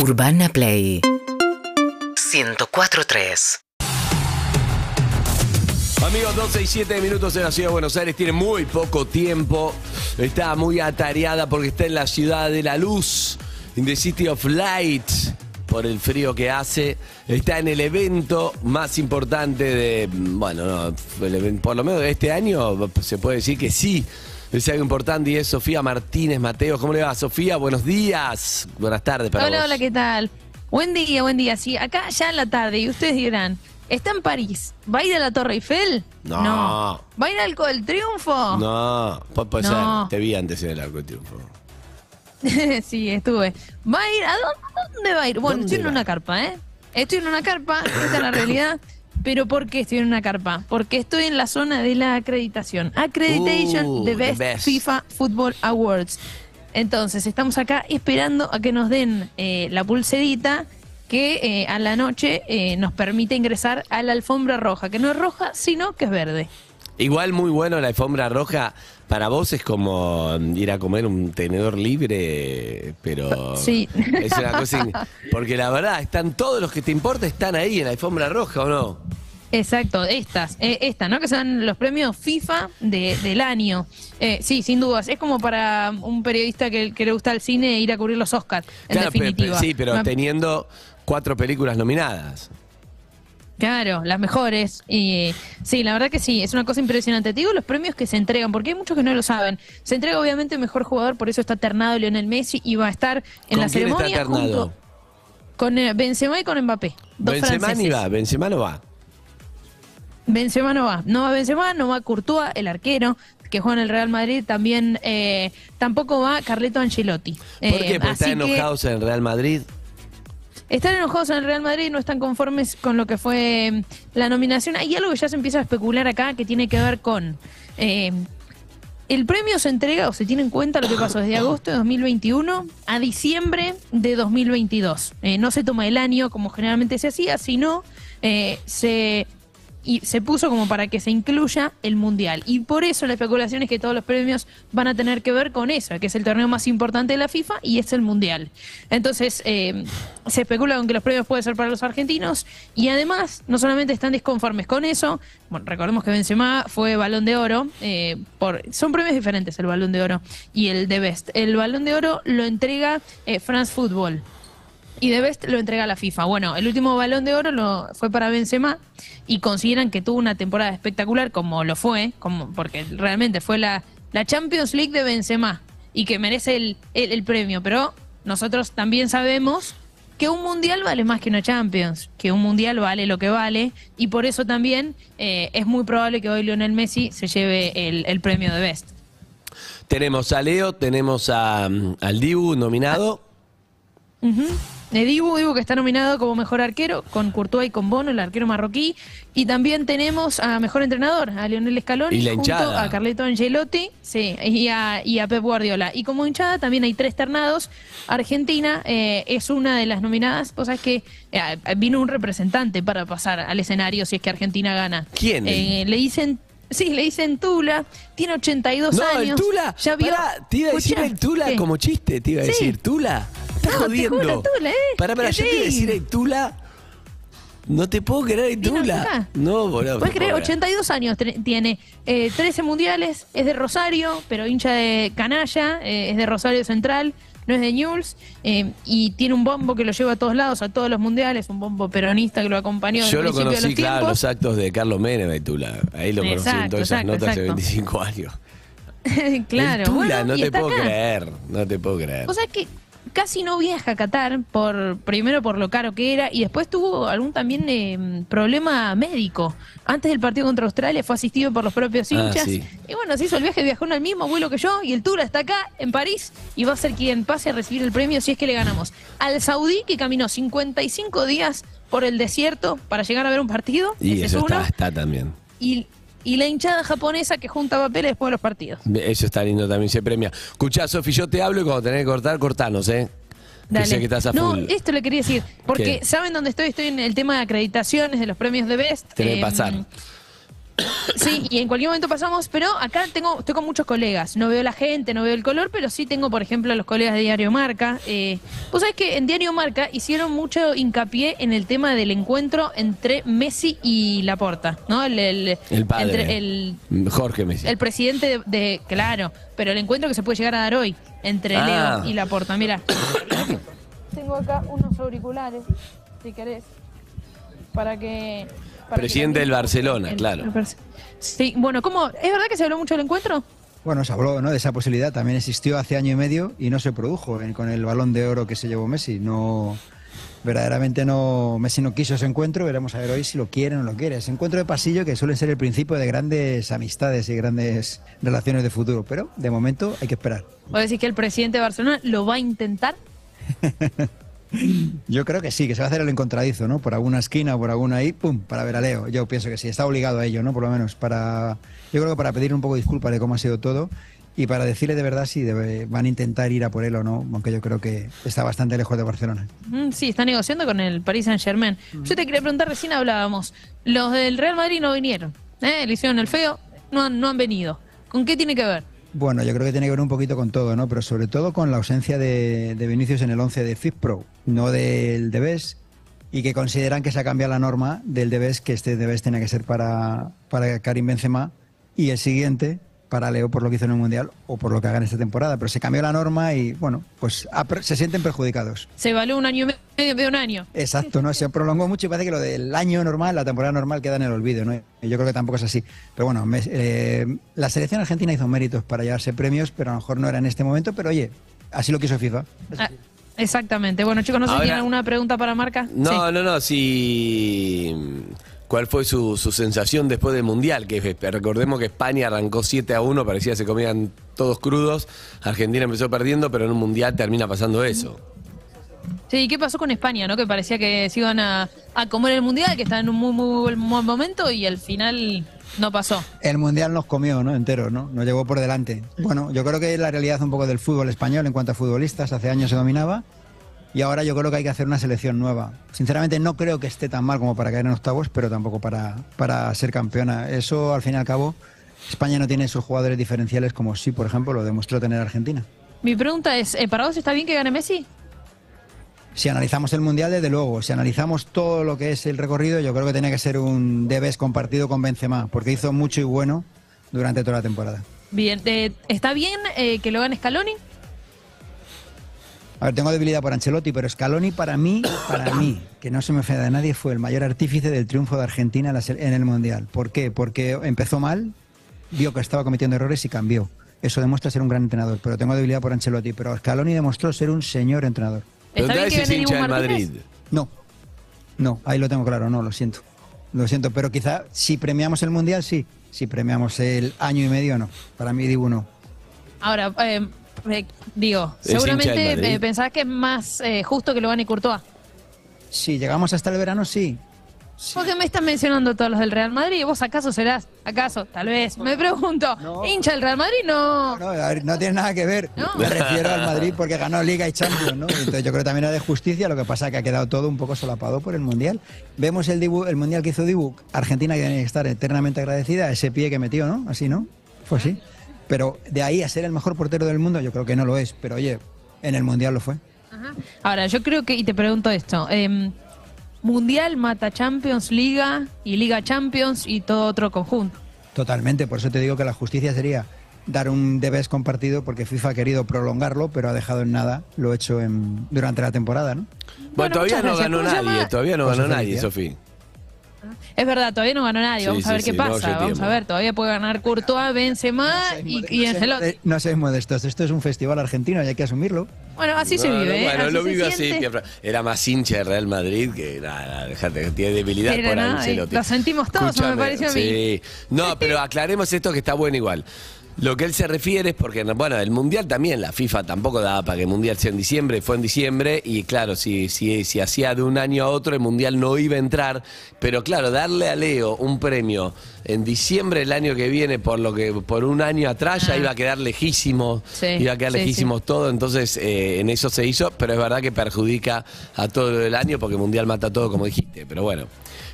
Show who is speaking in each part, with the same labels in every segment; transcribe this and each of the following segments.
Speaker 1: Urbana Play 104.3
Speaker 2: Amigos, 12 y 7 minutos en la ciudad de Buenos Aires. Tiene muy poco tiempo. Está muy atareada porque está en la ciudad de la luz, in the city of light, por el frío que hace. Está en el evento más importante de, bueno, por lo menos de este año se puede decir que sí. Es algo importante y es Sofía Martínez Mateo. ¿Cómo le va, Sofía? Buenos días. Buenas tardes para
Speaker 3: Hola,
Speaker 2: vos.
Speaker 3: hola, ¿qué tal? Buen día, buen día. Sí, acá ya en la tarde y ustedes dirán, ¿está en París? ¿Va a ir a la Torre Eiffel?
Speaker 2: No.
Speaker 3: ¿Va a ir al Arco del Triunfo?
Speaker 2: No, pu- puede
Speaker 3: No.
Speaker 2: ser. Te vi antes en el Arco de Triunfo.
Speaker 3: sí, estuve. ¿Va a ir? ¿A dónde, dónde va a ir? Bueno,
Speaker 2: ¿Dónde
Speaker 3: estoy en
Speaker 2: va?
Speaker 3: una carpa, ¿eh? Estoy en una carpa, esta es la realidad. Pero ¿por qué estoy en una carpa? Porque estoy en la zona de la acreditación. Accreditation
Speaker 2: Uh,
Speaker 3: the best. FIFA Football Awards. Entonces, estamos acá esperando a que nos den eh, la pulserita que eh, a la noche eh, nos permite ingresar a la alfombra roja, que no es roja, sino que es verde.
Speaker 2: Igual muy bueno la alfombra roja. Para vos es como ir a comer un tenedor libre, pero
Speaker 3: Sí.
Speaker 2: es una cosa in- porque la verdad están todos los que te importa están ahí en la alfombra roja o no.
Speaker 3: Exacto, estas, eh, esta, ¿no? Que son los premios FIFA de- del año. Eh, sí, sin dudas. Es como para un periodista que, que le gusta el cine ir a cubrir los Oscars, en
Speaker 2: Claro, pe- pe-
Speaker 3: definitiva.
Speaker 2: sí, pero teniendo cuatro películas nominadas.
Speaker 3: Claro, las mejores. Y sí, la verdad que sí, es una cosa impresionante. Te digo los premios que se entregan, porque hay muchos que no lo saben. Se entrega obviamente el mejor jugador, por eso está ternado Lionel Messi y va a estar en
Speaker 2: ¿Con
Speaker 3: la
Speaker 2: quién está
Speaker 3: ceremonia
Speaker 2: ternado?
Speaker 3: junto con eh, Benzema y con Mbappé. Dos
Speaker 2: Benzema ni va, Benzema no va.
Speaker 3: Benzema no va, no va Benzema, no va Courtois, el arquero que juega en el Real Madrid, también eh, tampoco va Carleto Ancelotti.
Speaker 2: ¿Por
Speaker 3: Eh,
Speaker 2: qué? Porque
Speaker 3: así
Speaker 2: están
Speaker 3: que
Speaker 2: enojados en el Real Madrid.
Speaker 3: Están enojados en el Real Madrid, no están conformes con lo que fue eh, la nominación. Hay algo que ya se empieza a especular acá que tiene que ver con eh, el premio se entrega o se tiene en cuenta lo que pasó desde agosto de 2021 a diciembre de 2022. Eh, no se toma el año como generalmente se hacía, sino eh, se y se puso como para que se incluya el mundial. Y por eso la especulación es que todos los premios van a tener que ver con eso, que es el torneo más importante de la FIFA y es el mundial. Entonces, eh, se especula con que los premios pueden ser para los argentinos y además, no solamente están disconformes con eso, bueno, recordemos que Benzema fue balón de oro, eh, por, son premios diferentes el balón de oro y el de Best. El balón de oro lo entrega eh, France Football. Y de Best lo entrega la FIFA. Bueno, el último balón de oro lo, fue para Benzema y consideran que tuvo una temporada espectacular como lo fue, como porque realmente fue la, la Champions League de Benzema y que merece el, el- el premio. Pero nosotros también sabemos que un mundial vale más que una Champions, que un mundial vale lo que vale y por eso también eh, es muy probable que hoy Lionel Messi se lleve el, el premio de Best.
Speaker 2: Tenemos a Leo, tenemos a, mm, al Dibu nominado.
Speaker 3: Ujú. Eh, Dibu, Dibu que está nominado como mejor arquero con Courtois y con Bono, el arquero marroquí. Y también tenemos a mejor entrenador, a Lionel Scaloni,
Speaker 2: Y la
Speaker 3: junto
Speaker 2: hinchada.
Speaker 3: a Carleto Angelotti sí, y, a, y a Pep Guardiola. Y como hinchada también hay tres ternados. Argentina eh, es una de las nominadas. Vos sabés que eh, vino un representante para pasar al escenario si es que Argentina gana.
Speaker 2: ¿Quién?
Speaker 3: Eh, le dicen... Sí, le dicen Tula, tiene 82
Speaker 2: No,
Speaker 3: años.
Speaker 2: el Tula.
Speaker 3: Ya vio.
Speaker 2: Pará, te iba a decir el Tula
Speaker 3: ¿qué?
Speaker 2: como chiste, te iba a
Speaker 3: Sí.
Speaker 2: decir. Tula. Estás
Speaker 3: No, te
Speaker 2: jodiendo.
Speaker 3: juro, Tula, ¿eh?
Speaker 2: Pará, pará, yo te iba a decir el Tula. No te puedo creer Tula.
Speaker 3: acá.
Speaker 2: No, boludo.
Speaker 3: Puedes creer,
Speaker 2: puedo
Speaker 3: 82 años tiene, eh, 13 mundiales, es de Rosario, pero hincha de canalla, eh, es de Rosario Central, no es de eh, y tiene un bombo que lo lleva a todos lados, a todos los mundiales, un bombo peronista que lo acompañó
Speaker 2: Yo lo
Speaker 3: de
Speaker 2: conocí,
Speaker 3: los
Speaker 2: claro,
Speaker 3: tiempos.
Speaker 2: los actos de Carlos Menem y Tula. Ahí lo conocí en todas esas
Speaker 3: exacto,
Speaker 2: notas
Speaker 3: exacto.
Speaker 2: 25 años.
Speaker 3: claro,
Speaker 2: Tula,
Speaker 3: bueno,
Speaker 2: no te puedo
Speaker 3: acá.
Speaker 2: creer. No te puedo creer.
Speaker 3: O sea que casi no viaja a Qatar, por, primero por lo caro que era, y después tuvo algún también eh, problema médico. Antes del partido contra Australia fue asistido por los propios
Speaker 2: Ah,
Speaker 3: hinchas.
Speaker 2: sí.
Speaker 3: Y bueno, se hizo el viaje, viajó en el mismo vuelo que yo, y el Tula está acá, en París, y va a ser quien pase a recibir el premio si es que le ganamos. Al Saudí, que caminó 55 días por el desierto para llegar a ver un partido,
Speaker 2: y eso está, está también.
Speaker 3: y, y la hinchada japonesa que junta papeles después de los partidos.
Speaker 2: Eso está lindo también, se premia. Escuchá, Sofi, yo te hablo y cuando tenés que cortar, cortanos, ¿eh? Que
Speaker 3: Dale.
Speaker 2: sé que estás a
Speaker 3: no,
Speaker 2: full.
Speaker 3: esto le quería decir, porque
Speaker 2: ¿Qué?
Speaker 3: ¿saben dónde estoy? Estoy en el tema de acreditaciones de los premios de Best.
Speaker 2: Tenés que
Speaker 3: Eh,
Speaker 2: pasar.
Speaker 3: Sí, y en cualquier momento pasamos, pero acá tengo, estoy con muchos colegas. No veo la gente, no veo el color, pero sí tengo, por ejemplo, a los colegas de Diario Marca. Eh, Vos sabés que en Diario Marca hicieron mucho hincapié en el tema del encuentro entre Messi y Laporta, ¿no? El, el,
Speaker 2: El padre.
Speaker 3: entre el,
Speaker 2: Jorge Messi.
Speaker 3: el presidente de, de- Claro, pero el encuentro que se puede llegar a dar hoy entre
Speaker 2: Ah.
Speaker 3: Leo y Laporta. Mira. Tengo acá unos auriculares, si querés, para que...
Speaker 2: Presidente del Barcelona, claro.
Speaker 3: Sí, bueno, ¿cómo? ¿Es verdad que se habló mucho del encuentro?
Speaker 1: Bueno, se habló ¿no? de esa posibilidad, también existió hace año y medio y no se produjo en- con el balón de oro que se llevó Messi. No, verdaderamente no, Messi no quiso ese encuentro, veremos a ver hoy si lo quiere o no lo quiere. Ese encuentro de pasillo que suele ser el principio de grandes amistades y grandes relaciones de futuro, pero de momento hay que esperar.
Speaker 3: ¿O decís que el presidente de Barcelona lo va a intentar?
Speaker 1: Yo creo que sí, que se va a hacer el encontradizo, ¿no? Por alguna esquina o por alguna ahí, pum, para ver a Leo. Yo pienso que sí, está obligado a ello, ¿no? Por lo menos para, yo creo que para pedir un poco de disculpas de cómo ha sido todo y para decirle de verdad si debe- van a intentar ir a por él o no, aunque yo creo que está bastante lejos de Barcelona.
Speaker 3: Mm, sí, está negociando con el Paris Saint Germain. Yo te quería preguntar, recién hablábamos, los del Real Madrid no vinieron, ¿eh? le hicieron el feo, no han, no han venido. ¿Con qué tiene que ver?
Speaker 1: Bueno, yo creo que tiene que ver un poquito con todo, ¿no? Pero sobre todo con la ausencia de, de Vinicius en el 11 de FIFPro, no del Debes, y que consideran que se ha cambiado la norma del Debes, que este Debes tenía que ser para, para Karim Benzema, y el siguiente para Leo por lo que hizo en el Mundial o por lo que haga en esta temporada. Pero se cambió la norma y, bueno, pues se sienten perjudicados.
Speaker 3: Se evaluó un año y medio de un año.
Speaker 1: Exacto, ¿no? Se prolongó mucho y parece que lo del año normal, la temporada normal, queda en el olvido, ¿no? Y yo creo que tampoco es así. Pero bueno, me- eh, la selección argentina hizo méritos para llevarse premios, pero a lo mejor no era en este momento, pero oye, así lo quiso FIFA.
Speaker 3: Ah, exactamente. Bueno, chicos, no sé si tienen alguna pregunta para Marca.
Speaker 2: No,
Speaker 3: Sí.
Speaker 2: no, no, si... ¿Cuál fue su, su sensación después del Mundial? Que eh, recordemos que España arrancó 7 a 1, parecía que se comían todos crudos. Argentina empezó perdiendo, pero en un Mundial termina pasando eso.
Speaker 3: Sí, ¿y qué pasó con España, no? Que parecía que se iban a, a comer el Mundial, que estaban en un muy, muy buen buen momento y al final no pasó.
Speaker 1: El Mundial nos comió, ¿no? Entero, ¿no? Nos llevó por delante. Bueno, yo creo que es la realidad un poco del fútbol español en cuanto a futbolistas. Hace años se dominaba y ahora yo creo que hay que hacer una selección nueva. Sinceramente no creo que esté tan mal como para caer en octavos, pero tampoco para, para ser campeona. Eso, al fin y al cabo, España no tiene esos jugadores diferenciales como sí, por ejemplo, lo demostró tener Argentina.
Speaker 3: Mi pregunta es, ¿eh, ¿para vos está bien que gane Messi?
Speaker 1: Si analizamos el Mundial, desde luego, si analizamos todo lo que es el recorrido, yo creo que tenía que ser un debes compartido con Benzema, porque hizo mucho y bueno durante toda la temporada.
Speaker 3: Bien, eh, ¿está bien eh, que lo gane Scaloni?
Speaker 1: A ver, tengo debilidad por Ancelotti, pero Scaloni para mí, para mí, que no se me ofenda de nadie, fue el mayor artífice del triunfo de Argentina en en el Mundial. ¿Por qué? Porque empezó mal, vio que estaba cometiendo errores y cambió. Eso demuestra ser un gran entrenador, pero tengo debilidad por Ancelotti. Pero Scaloni demostró ser un señor entrenador.
Speaker 3: ¿Está bien que
Speaker 2: si es
Speaker 3: gane
Speaker 2: hincha
Speaker 3: Martínez?
Speaker 2: Madrid.
Speaker 1: No, no, ahí lo tengo claro, no, lo siento. Lo siento, pero quizá si premiamos el Mundial, sí. Si premiamos el año y medio, no. Para mí, Dibu no.
Speaker 3: Ahora, eh, eh, digo,
Speaker 2: Es
Speaker 3: seguramente eh, pensás que es más eh, justo que lo gane Courtois.
Speaker 1: Si llegamos hasta el verano, sí. Sí.
Speaker 3: ¿Por qué me estás mencionando todos los del Real Madrid? ¿Vos acaso serás, acaso, tal vez? Me pregunto,
Speaker 1: No.
Speaker 3: ¿hincha del Real Madrid? No.
Speaker 1: No, ver, no tiene nada que ver.
Speaker 3: No.
Speaker 1: Me refiero al Madrid porque ganó Liga y Champions, ¿no? Entonces yo creo que también era de justicia, lo que pasa es que ha quedado todo un poco solapado por el Mundial. Vemos el, Dibu- el Mundial que hizo Dibu, Argentina que tiene que estar eternamente agradecida a ese pie que metió, ¿no? Así, ¿no? Fue así. Pero de ahí a ser el mejor portero del mundo, yo creo que no lo es. Pero oye, en el Mundial lo fue.
Speaker 3: Ajá. Ahora, yo creo que, y te pregunto esto, em, Mundial mata Champions, Liga y Liga Champions y todo otro conjunto.
Speaker 1: Totalmente, por eso te digo que la justicia sería dar un debes compartido porque FIFA ha querido prolongarlo, pero ha dejado en nada lo hecho en, durante la temporada, ¿no?
Speaker 2: Bueno,
Speaker 3: Bueno,
Speaker 2: todavía no
Speaker 3: gracias.
Speaker 2: ganó
Speaker 3: ¿Cómo se
Speaker 2: nadie, todavía no ganó nadie,
Speaker 1: felicidad.
Speaker 3: Es verdad, todavía no ganó nadie. Vamos
Speaker 2: sí,
Speaker 3: a ver
Speaker 2: sí,
Speaker 3: qué
Speaker 2: no,
Speaker 3: pasa. Vamos a ver, todavía puede ganar Courtois, Benzema y, y
Speaker 1: no,
Speaker 3: Ancelotti.
Speaker 1: no seáis modestos, esto es un festival argentino y hay que asumirlo.
Speaker 3: Bueno, así se
Speaker 2: No, no,
Speaker 3: vive, ¿eh?
Speaker 2: Bueno,
Speaker 3: así
Speaker 2: lo vive así. Era más hincha de Real Madrid que nada, dejate, que tiene debilidad
Speaker 3: Era
Speaker 2: por
Speaker 3: nada,
Speaker 2: Ancelotti.
Speaker 3: eh, lo sentimos todos, me pareció a mí.
Speaker 2: Sí. No, pero aclaremos esto que está bueno igual. Lo que él se refiere es porque, bueno, el Mundial también, la FIFA tampoco daba para que el Mundial sea en diciembre, fue en diciembre, y claro, si, si, si hacía de un año a otro, el Mundial no iba a entrar, pero claro, darle a Leo un premio en diciembre el año que viene, por lo que por un año atrás ya
Speaker 3: Ah.
Speaker 2: iba a quedar lejísimo,
Speaker 3: Sí,
Speaker 2: iba a quedar
Speaker 3: sí,
Speaker 2: lejísimos todo, entonces eh, en eso se hizo, pero es verdad que perjudica a todo lo del año porque el Mundial mata todo, como dijiste, pero bueno.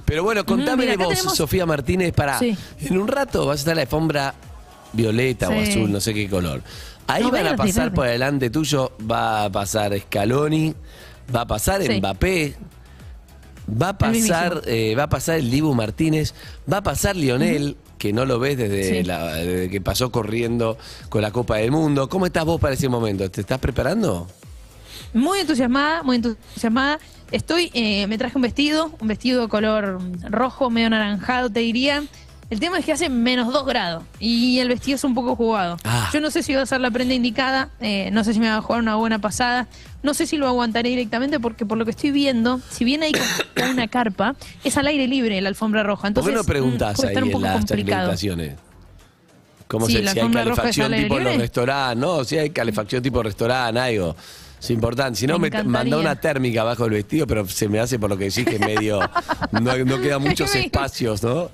Speaker 2: Pero bueno, contame
Speaker 3: mira,
Speaker 2: de
Speaker 3: acá
Speaker 2: vos,
Speaker 3: tenemos-
Speaker 2: Sofía Martínez, para
Speaker 3: Sí.
Speaker 2: en un rato vas a estar en la alfombra violeta o
Speaker 3: Sí.
Speaker 2: azul, no sé qué color. Ahí
Speaker 3: No,
Speaker 2: van a pasar
Speaker 3: verde.
Speaker 2: por delante tuyo, va a pasar Scaloni, va a pasar
Speaker 3: Sí.
Speaker 2: Mbappé, va a
Speaker 3: El
Speaker 2: pasar, eh, va a pasar el Dibu Martínez, va a pasar Lionel, que no lo ves desde,
Speaker 3: Sí.
Speaker 2: la- desde que pasó corriendo con la Copa del Mundo. ¿Cómo estás vos para ese momento? ¿Te estás preparando?
Speaker 3: Muy entusiasmada, muy entusiasmada. Estoy, eh, me traje un vestido, un vestido color rojo, medio anaranjado, te diría. El tema es que hace menos 2 grados y el vestido es un poco jugado.
Speaker 2: Ah.
Speaker 3: Yo no sé si va a ser la prenda indicada, eh, no sé si me va a jugar una buena pasada, no sé si lo aguantaré directamente porque por lo que estoy viendo, si bien hay como una carpa, es al aire libre la alfombra roja.
Speaker 2: ¿Por
Speaker 3: Entonces,
Speaker 2: qué no preguntas
Speaker 3: mm, puede
Speaker 2: ahí
Speaker 3: estar un
Speaker 2: en
Speaker 3: poco
Speaker 2: las
Speaker 3: complicado.
Speaker 2: ¿Cómo
Speaker 3: Sí,
Speaker 2: se,
Speaker 3: la
Speaker 2: si hay calefacción tipo en los restaurantes? No, si hay calefacción tipo restaurante, algo. Es importante. Si no,
Speaker 3: Me
Speaker 2: me, manda una térmica abajo del vestido, pero se me hace por lo que decís que medio. no, no quedan muchos espacios, ¿no?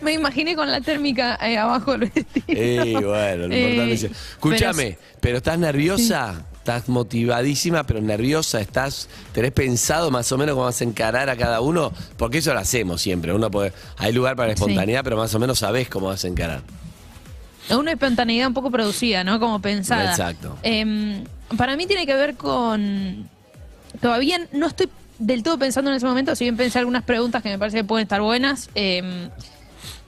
Speaker 3: Me imaginé con la térmica eh, abajo del vestido.
Speaker 2: Eh, bueno, lo
Speaker 3: Eh,
Speaker 2: importante es.
Speaker 3: pero
Speaker 2: Escúchame, pero, estás nerviosa? ¿Estás motivadísima, pero nerviosa? ¿Estás, ¿Tenés pensado más o menos cómo vas a encarar a cada uno? Porque eso lo hacemos siempre. Uno puede, hay lugar para la
Speaker 3: Sí.
Speaker 2: espontaneidad, pero más o menos sabés cómo vas a encarar.
Speaker 3: Es una espontaneidad un poco producida, ¿no? Como pensada.
Speaker 2: Exacto.
Speaker 3: Em, para mí tiene que ver con. Todavía no estoy del todo pensando en ese momento, si bien pensé algunas preguntas que me parece que pueden estar buenas. Em,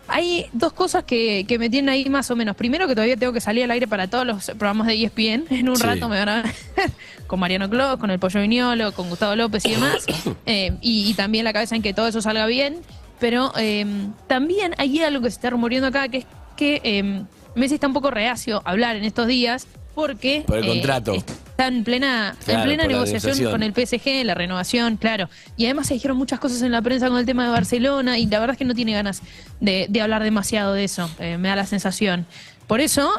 Speaker 3: hay dos cosas que, que me tienen ahí más o menos. Primero, que todavía tengo que salir al aire para todos los programas de ESPN. En un
Speaker 2: Sí.
Speaker 3: rato me van a ver con Mariano Clos, con el Pollo Viñolo, con Gustavo López y demás. Eh, y, y también la cabeza en que todo eso salga bien. Pero em, también hay algo que se está rumoreando acá, que es que em, Messi está un poco reacio a hablar en estos días porque
Speaker 2: Por el contrato.
Speaker 3: Está en plena,
Speaker 2: Claro,
Speaker 3: en plena negociación con el PSG, la renovación, claro. Y además se dijeron muchas cosas en la prensa con el tema de Barcelona y la verdad es que no tiene ganas de, de hablar demasiado de eso, eh, me da la sensación. Por eso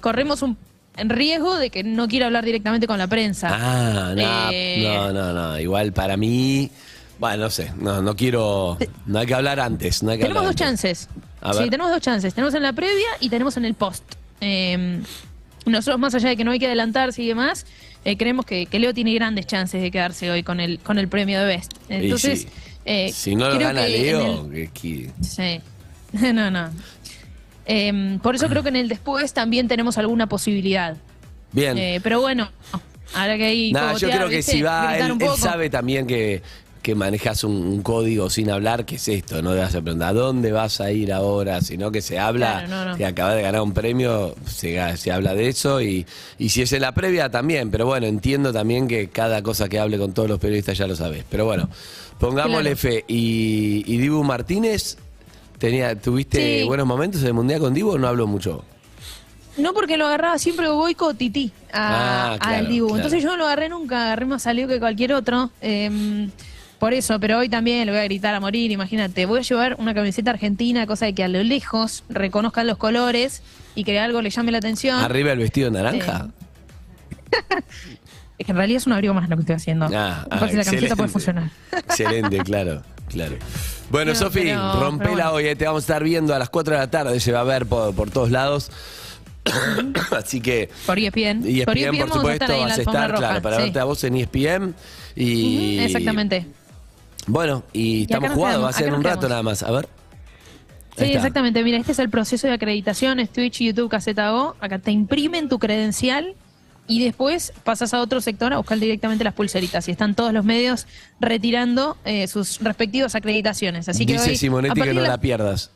Speaker 3: corremos un en riesgo de que no quiera hablar directamente con la prensa.
Speaker 2: Ah, no,
Speaker 3: Eh,
Speaker 2: no, no, no. Igual para mí, bueno, no sé, no, no quiero, no hay que hablar antes, no hay que
Speaker 3: Tenemos
Speaker 2: hablar
Speaker 3: dos
Speaker 2: antes.
Speaker 3: chances. Sí, tenemos dos chances. Tenemos en la previa y tenemos en el post. Eh, nosotros, más allá de que no hay que adelantarse y demás, eh, creemos que, que Leo tiene grandes chances de quedarse hoy con el, con el premio de Best. Entonces,
Speaker 2: sí.
Speaker 3: eh,
Speaker 2: Si no lo gana Leo,
Speaker 3: el-
Speaker 2: que-
Speaker 3: Sí. No, no. Eh, por eso creo que en el después también tenemos alguna posibilidad.
Speaker 2: bien.
Speaker 3: Eh, pero bueno, ahora que hay.
Speaker 2: Nada, yo creo que si va, él, él sabe también que, que manejas un, un código sin hablar, que es esto, no le vas a preguntar ¿a dónde vas a ir ahora? Sino que se habla,
Speaker 3: Claro, no,
Speaker 2: acabas de ganar un premio, se, se habla de eso y, y si es en la previa también, pero bueno, entiendo también que cada cosa que hable con todos los periodistas ya lo sabes. Pero bueno, pongámosle
Speaker 3: Claro.
Speaker 2: fe. Y, y Dibu Martínez, tenía, ¿tuviste
Speaker 3: Sí.
Speaker 2: buenos momentos en el Mundial con Dibu o no habló mucho?
Speaker 3: No porque lo agarraba siempre Boico Tití a,
Speaker 2: Ah, claro,
Speaker 3: al Dibu. Entonces yo no lo agarré nunca, agarré más salió que cualquier otro. eh, por eso, pero hoy también le voy a gritar a morir, imagínate. Voy a llevar una camiseta argentina, cosa de que a lo lejos reconozcan los colores y que algo le llame la atención.
Speaker 2: ¿Arriba el vestido naranja?
Speaker 3: Es que en realidad es un abrigo más lo que estoy haciendo.
Speaker 2: Ah, ah,
Speaker 3: que la camiseta puede funcionar.
Speaker 2: Excelente, claro, claro. Bueno,
Speaker 3: No,
Speaker 2: Sofi, rompela
Speaker 3: pero bueno.
Speaker 2: hoy, eh, te vamos a estar viendo a las 4 de la tarde, se va a ver por, por todos lados. Así que.
Speaker 3: Por E ESPN.
Speaker 2: Y
Speaker 3: por
Speaker 2: ESPN, por
Speaker 3: a
Speaker 2: supuesto,
Speaker 3: estar
Speaker 2: vas a estar, claro, para
Speaker 3: sí.
Speaker 2: verte a vos en E ESPN. Y,
Speaker 3: Exactamente.
Speaker 2: Bueno, y estamos jugados, va a ser un rato nada más. A ver.
Speaker 3: Sí, exactamente. Mira, este es el proceso de acreditación, es Twitch, YouTube, Caseta O. Acá te imprimen tu credencial y después pasas a otro sector a buscar directamente las pulseritas. Y están todos los medios retirando eh, sus respectivas acreditaciones. Así que
Speaker 2: Dice
Speaker 3: hoy,
Speaker 2: Simonetti que no la pierdas.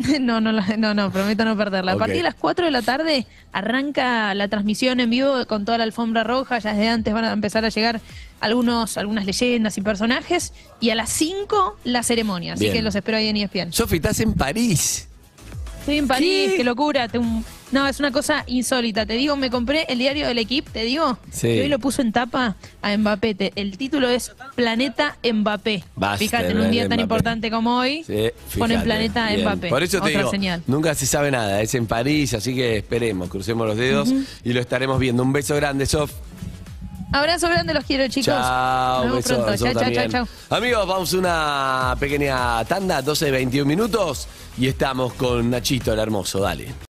Speaker 3: no, no, no, no, prometo no perderla. A partir de las 4 de la tarde arranca la transmisión en vivo con toda la alfombra roja. Ya desde antes van a empezar a llegar algunos, algunas leyendas y personajes. Y a las 5 la ceremonia. Así
Speaker 2: Bien.
Speaker 3: que los espero ahí en ESPN.
Speaker 2: Sofi, estás en París.
Speaker 3: Estoy en París,
Speaker 2: ¿Qué?
Speaker 3: qué, locura. Tengo un- No, es una cosa insólita. Te digo, me compré el diario del equipo, te digo.
Speaker 2: Sí.
Speaker 3: Y hoy lo puso en tapa a Mbappé. Te- el título es Planeta Mbappé.
Speaker 2: Basta,
Speaker 3: Fíjate, en un día tan
Speaker 2: Mbappé.
Speaker 3: importante como hoy,
Speaker 2: Sí,
Speaker 3: ponen. Planeta
Speaker 2: Bien.
Speaker 3: Mbappé.
Speaker 2: Por eso te
Speaker 3: Otra
Speaker 2: digo,
Speaker 3: señal.
Speaker 2: nunca se sabe nada. Es en París, así que esperemos, crucemos los dedos y lo estaremos viendo. Un beso grande, Sof.
Speaker 3: Abrazo grande, los quiero, chicos.
Speaker 2: Chao,
Speaker 3: Nos vemos pronto. Chao, chao, chao.
Speaker 2: Amigos, vamos a una pequeña tanda, 12, 21 minutos, y estamos con Nachito, el hermoso. Dale.